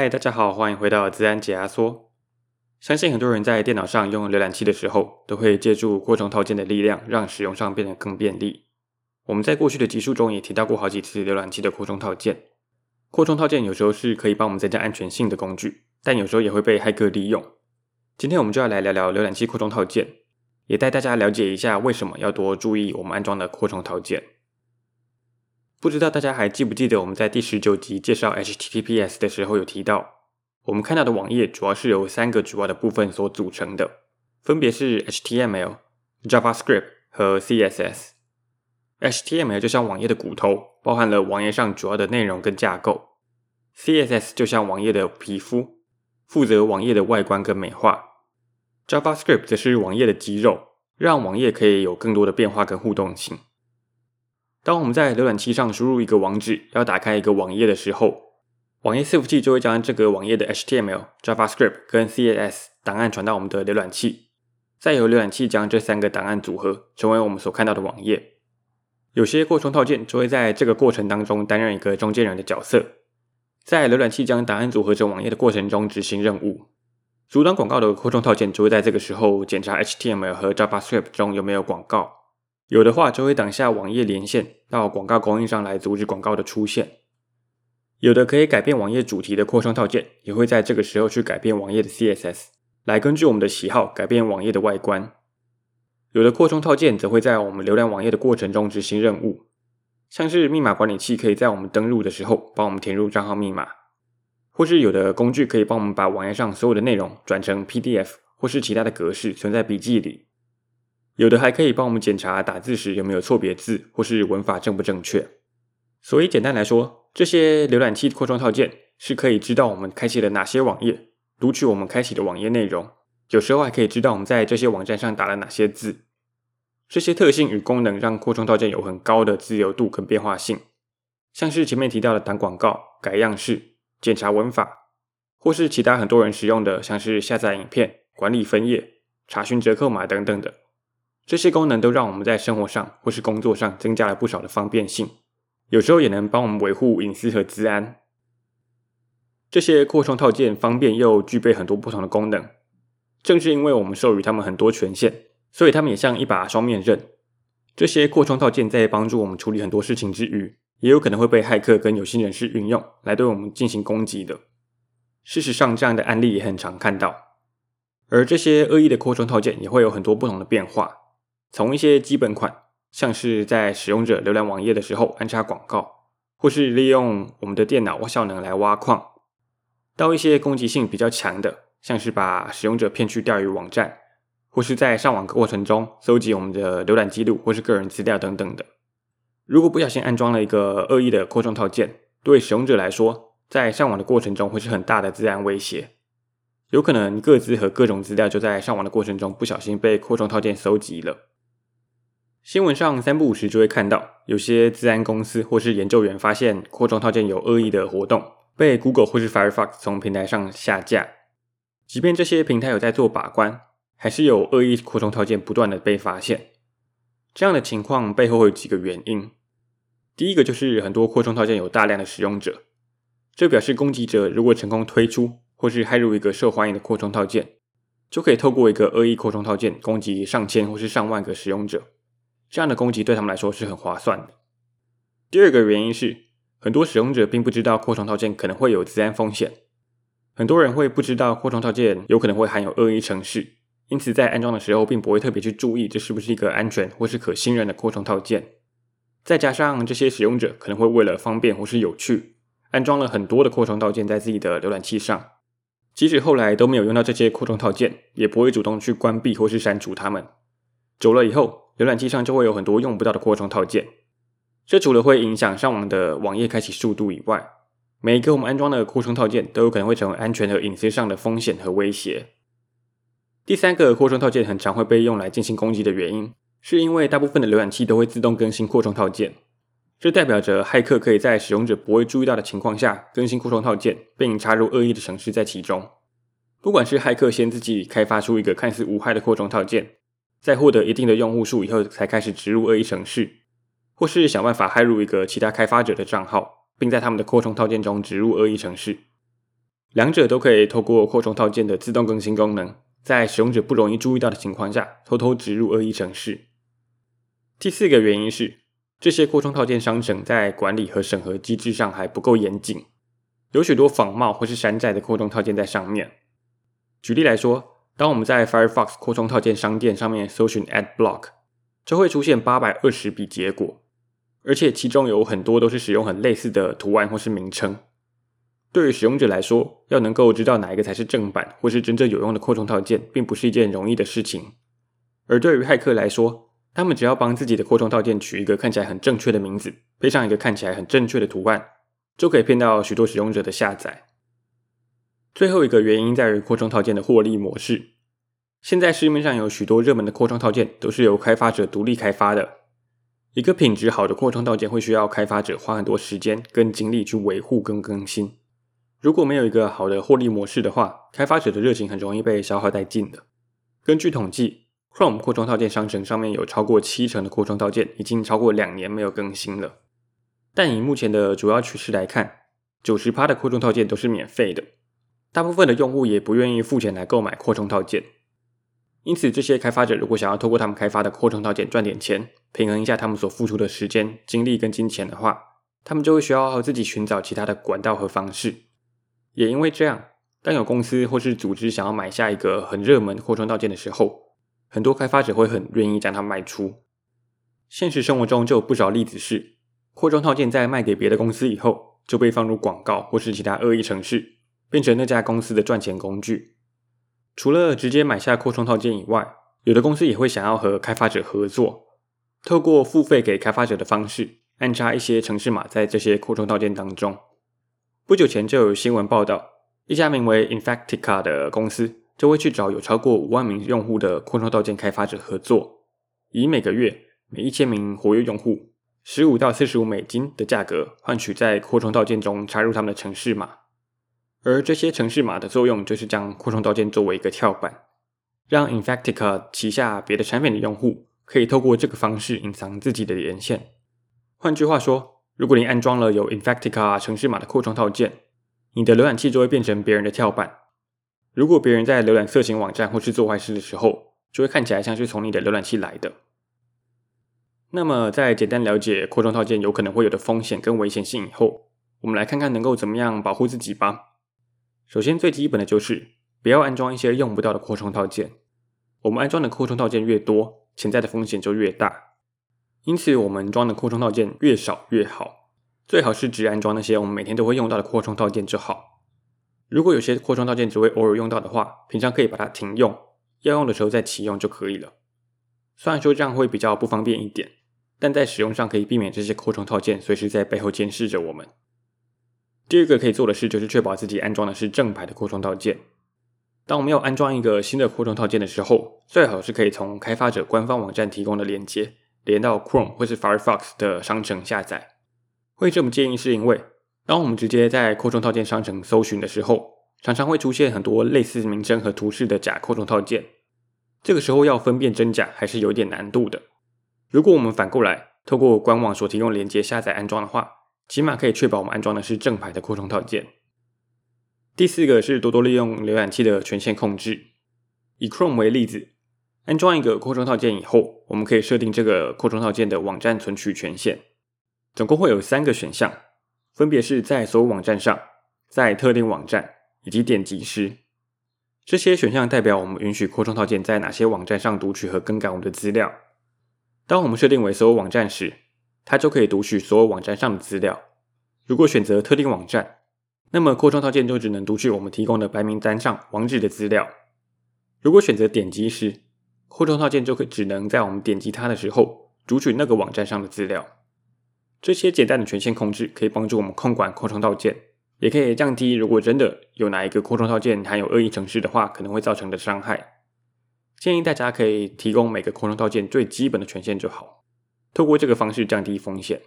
嗨，大家好，欢迎回到自然解压缩。相信很多人在电脑上用浏览器的时候，都会借助扩充套件的力量，让使用上变得更便利。我们在过去的集数中也提到过好几次浏览器的扩充套件。扩充套件有时候是可以帮我们增加安全性的工具，但有时候也会被骇客利用。今天我们就要来聊聊浏览器扩充套件，也带大家了解一下为什么要多注意我们安装的扩充套件。不知道大家还记不记得我们在第十九集介绍 HTTPS 的时候有提到，我们看到的网页主要是由三个主要的部分所组成的，分别是 HTML、JavaScript 和 CSS。HTML 就像网页的骨头，包含了网页上主要的内容跟架构；CSS 就像网页的皮肤，负责网页的外观跟美化；JavaScript 则是网页的肌肉，让网页可以有更多的变化跟互动性。当我们在浏览器上输入一个网址，要打开一个网页的时候，网页伺服器就会将这个网页的 HTML、JavaScript 跟 CSS 档案传到我们的浏览器，再由浏览器将这三个档案组合，成为我们所看到的网页。有些扩充套件就会在这个过程当中担任一个中间人的角色，在浏览器将档案组合成网页的过程中执行任务。阻挡广告的扩充套件就会在这个时候检查 HTML 和 JavaScript 中有没有广告。有的话，就会挡下网页连线到广告供应商来阻止广告的出现。有的可以改变网页主题的扩充套件，也会在这个时候去改变网页的 CSS，来根据我们的喜好改变网页的外观。有的扩充套件则会在我们浏览网页的过程中执行任务，像是密码管理器可以在我们登录的时候帮我们填入账号密码，或是有的工具可以帮我们把网页上所有的内容转成 PDF 或是其他的格式存在笔记里。有的还可以帮我们检查打字时有没有错别字，或是文法正不正确。所以简单来说，这些浏览器扩充套件是可以知道我们开启了哪些网页，读取我们开启的网页内容。有时候还可以知道我们在这些网站上打了哪些字。这些特性与功能让扩充套件有很高的自由度跟变化性，像是前面提到的挡广告、改样式、检查文法，或是其他很多人使用的，像是下载影片、管理分页、查询折扣码等等的。这些功能都让我们在生活上或是工作上增加了不少的方便性，有时候也能帮我们维护隐私和资安。这些扩充套件方便又具备很多不同的功能，正是因为我们授予他们很多权限，所以他们也像一把双面刃。这些扩充套件在帮助我们处理很多事情之余，也有可能会被骇客跟有心人士运用来对我们进行攻击的。事实上，这样的案例也很常看到。而这些恶意的扩充套件也会有很多不同的变化。从一些基本款，像是在使用者浏览网页的时候安插广告，或是利用我们的电脑或效能来挖矿，到一些攻击性比较强的，像是把使用者骗去钓鱼网站，或是在上网过程中搜集我们的浏览记录或是个人资料等等的。如果不小心安装了一个恶意的扩充套件，对使用者来说，在上网的过程中会是很大的资安威胁，有可能个资和各种资料就在上网的过程中不小心被扩充套件搜集了。新闻上三不五时就会看到，有些资安公司或是研究员发现扩充套件有恶意的活动，被 Google 或是 Firefox 从平台上下架。即便这些平台有在做把关，还是有恶意扩充套件不断的被发现。这样的情况背后会有几个原因。第一个就是很多扩充套件有大量的使用者，这表示攻击者如果成功推出或是骇入一个受欢迎的扩充套件，就可以透过一个恶意扩充套件攻击上千或是上万个使用者。这样的攻击对他们来说是很划算的。第二个原因是，很多使用者并不知道扩充套件可能会有资安风险。很多人会不知道扩充套件有可能会含有恶意程式，因此在安装的时候并不会特别去注意这是不是一个安全或是可信任的扩充套件。再加上这些使用者可能会为了方便或是有趣，安装了很多的扩充套件在自己的浏览器上，即使后来都没有用到这些扩充套件，也不会主动去关闭或是删除它们。久了以后，浏览器上就会有很多用不到的扩充套件，这除了会影响上网的网页开启速度以外，每一个我们安装的扩充套件都有可能会成为安全和隐私上的风险和威胁。第三个扩充套件很常会被用来进行攻击的原因，是因为大部分的浏览器都会自动更新扩充套件，这代表着骇客可以在使用者不会注意到的情况下更新扩充套件，并插入恶意的程式在其中。不管是骇客先自己开发出一个看似无害的扩充套件，在获得一定的用户数以后，才开始植入恶意程式，或是想办法骇入一个其他开发者的账号，并在他们的扩充套件中植入恶意程式。两者都可以透过扩充套件的自动更新功能，在使用者不容易注意到的情况下，偷偷植入恶意程式。第四个原因是，这些扩充套件商城在管理和审核机制上还不够严谨，有许多仿冒或是山寨的扩充套件在上面。举例来说，当我们在 Firefox 扩充套件商店上面搜寻 AdBlock，就会出现八百二十笔结果，而且其中有很多都是使用很类似的图案或是名称。对于使用者来说，要能够知道哪一个才是正版或是真正有用的扩充套件，并不是一件容易的事情。而对于骇客来说，他们只要帮自己的扩充套件取一个看起来很正确的名字，配上一个看起来很正确的图案，就可以骗到许多使用者的下载。最后一个原因在于扩充套件的获利模式。现在市面上有许多热门的扩充套件都是由开发者独立开发的。一个品质好的扩充套件会需要开发者花很多时间跟精力去维护跟更新。如果没有一个好的获利模式的话，开发者的热情很容易被消耗殆尽的。根据统计，Chrome 扩充套件商城上面有超过七成的扩充套件已经超过两年没有更新了。但以目前的主要趋势来看，九十趴的扩充套件都是免费的。大部分的用户也不愿意付钱来购买扩充套件，因此这些开发者如果想要透过他们开发的扩充套件赚点钱，平衡一下他们所付出的时间、精力跟金钱的话，他们就会需要自己寻找其他的管道和方式。也因为这样，当有公司或是组织想要买下一个很热门扩充套件的时候，很多开发者会很愿意将它卖出。现实生活中就有不少例子是，扩充套件在卖给别的公司以后，就被放入广告或是其他恶意程式。变成那家公司的赚钱工具。除了直接买下扩充套件以外，有的公司也会想要和开发者合作，透过付费给开发者的方式，安插一些城市码在这些扩充套件当中。不久前就有新闻报道，一家名为 Infactica 的公司就会去找有超过五万名用户的扩充套件开发者合作，以每个月每一千名活跃用户十五到四十五美金的价格换取在扩充套件中插入他们的城市码。而这些程式码的作用，就是将扩充套件作为一个跳板，让 Infactica 旗下别的产品的用户可以透过这个方式隐藏自己的连线。换句话说，如果你安装了有 Infactica 程式码的扩充套件，你的浏览器就会变成别人的跳板。如果别人在浏览色情网站或是做坏事的时候，就会看起来像是从你的浏览器来的。那么，在简单了解扩充套件有可能会有的风险跟危险性以后，我们来看看能够怎么样保护自己吧。首先，最基本的就是不要安装一些用不到的扩充套件。我们安装的扩充套件越多，潜在的风险就越大。因此，我们装的扩充套件越少越好。最好是只安装那些我们每天都会用到的扩充套件就好。如果有些扩充套件只会偶尔用到的话，平常可以把它停用，要用的时候再启用就可以了。虽然说这样会比较不方便一点，但在使用上可以避免这些扩充套件随时在背后监视着我们。第二个可以做的事就是确保自己安装的是正牌的扩充套件。当我们要安装一个新的扩充套件的时候，最好是可以从开发者官方网站提供的链接连到 Chrome 或是 Firefox 的商城下载。会这么建议是因为，当我们直接在扩充套件商城搜寻的时候，常常会出现很多类似名称和图示的假扩充套件。这个时候要分辨真假还是有点难度的。如果我们反过来透过官网所提供连接下载安装的话，起码可以确保我们安装的是正牌的扩充套件。第四个是多多利用浏览器的权限控制。以 Chrome 为例子，安装一个扩充套件以后，我们可以设定这个扩充套件的网站存取权限。总共会有三个选项，分别是在所有网站上、在特定网站以及点击时。这些选项代表我们允许扩充套件在哪些网站上读取和更改我们的资料。当我们设定为所有网站时，它就可以读取所有网站上的资料。如果选择特定网站，那么扩充套件就只能读取我们提供的白名单上网址的资料。如果选择点击时，扩充套件就可只能在我们点击它的时候读取那个网站上的资料。这些简单的权限控制可以帮助我们控管扩充套件，也可以降低如果真的有哪一个扩充套件含有恶意程式的话，可能会造成的伤害。建议大家可以提供每个扩充套件最基本的权限就好。透过这个方式降低风险。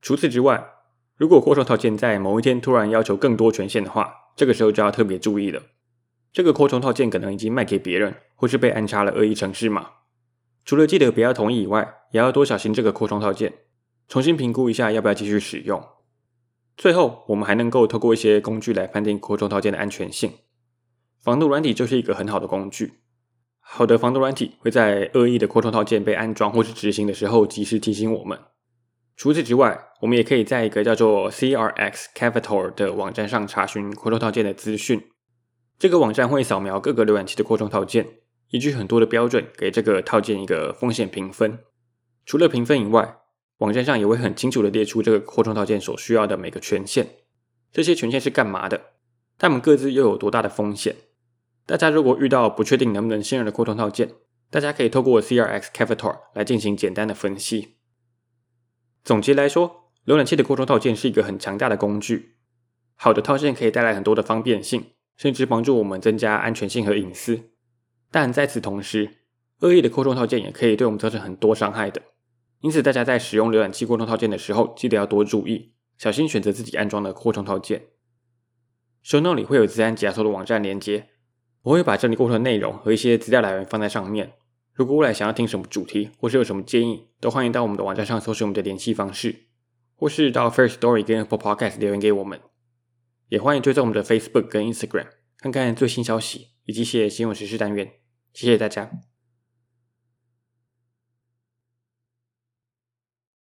除此之外，如果扩充套件在某一天突然要求更多权限的话，这个时候就要特别注意了。这个扩充套件可能已经卖给别人，或是被安插了恶意程式码。除了记得不要同意以外，也要多小心这个扩充套件，重新评估一下要不要继续使用。最后，我们还能够透过一些工具来判定扩充套件的安全性。防毒软体就是一个很好的工具。好的防毒软体会在恶意的扩充套件被安装或是执行的时候及时提醒我们。除此之外，我们也可以在一个叫做 CRX Cavator 的网站上查询扩充套件的资讯。这个网站会扫描各个浏览器的扩充套件，依据很多的标准给这个套件一个风险评分。除了评分以外，网站上也会很清楚的列出这个扩充套件所需要的每个权限。这些权限是干嘛的？它们各自又有多大的风险？大家如果遇到不确定能不能信任的扩充套件，大家可以透过 CRX Cavator 来进行简单的分析。总结来说，浏览器的扩充套件是一个很强大的工具。好的套件可以带来很多的方便性，甚至帮助我们增加安全性和隐私。但在此同时，恶意的扩充套件也可以对我们造成很多伤害的。因此，大家在使用浏览器扩充套件的时候，记得要多注意，小心选择自己安装的扩充套件。Shunt 里会有资安解压的网站连接。我会把整理过程的内容和一些资料来源放在上面。如果未来想要听什么主题，或是有什么建议，都欢迎到我们的网站上搜寻我们的联系方式，或是到 First Story 跟 Apple Podcast 留言给我们。也欢迎追踪我们的 Facebook 跟 Instagram，看看最新消息以及一些新闻时事单元。谢谢大家。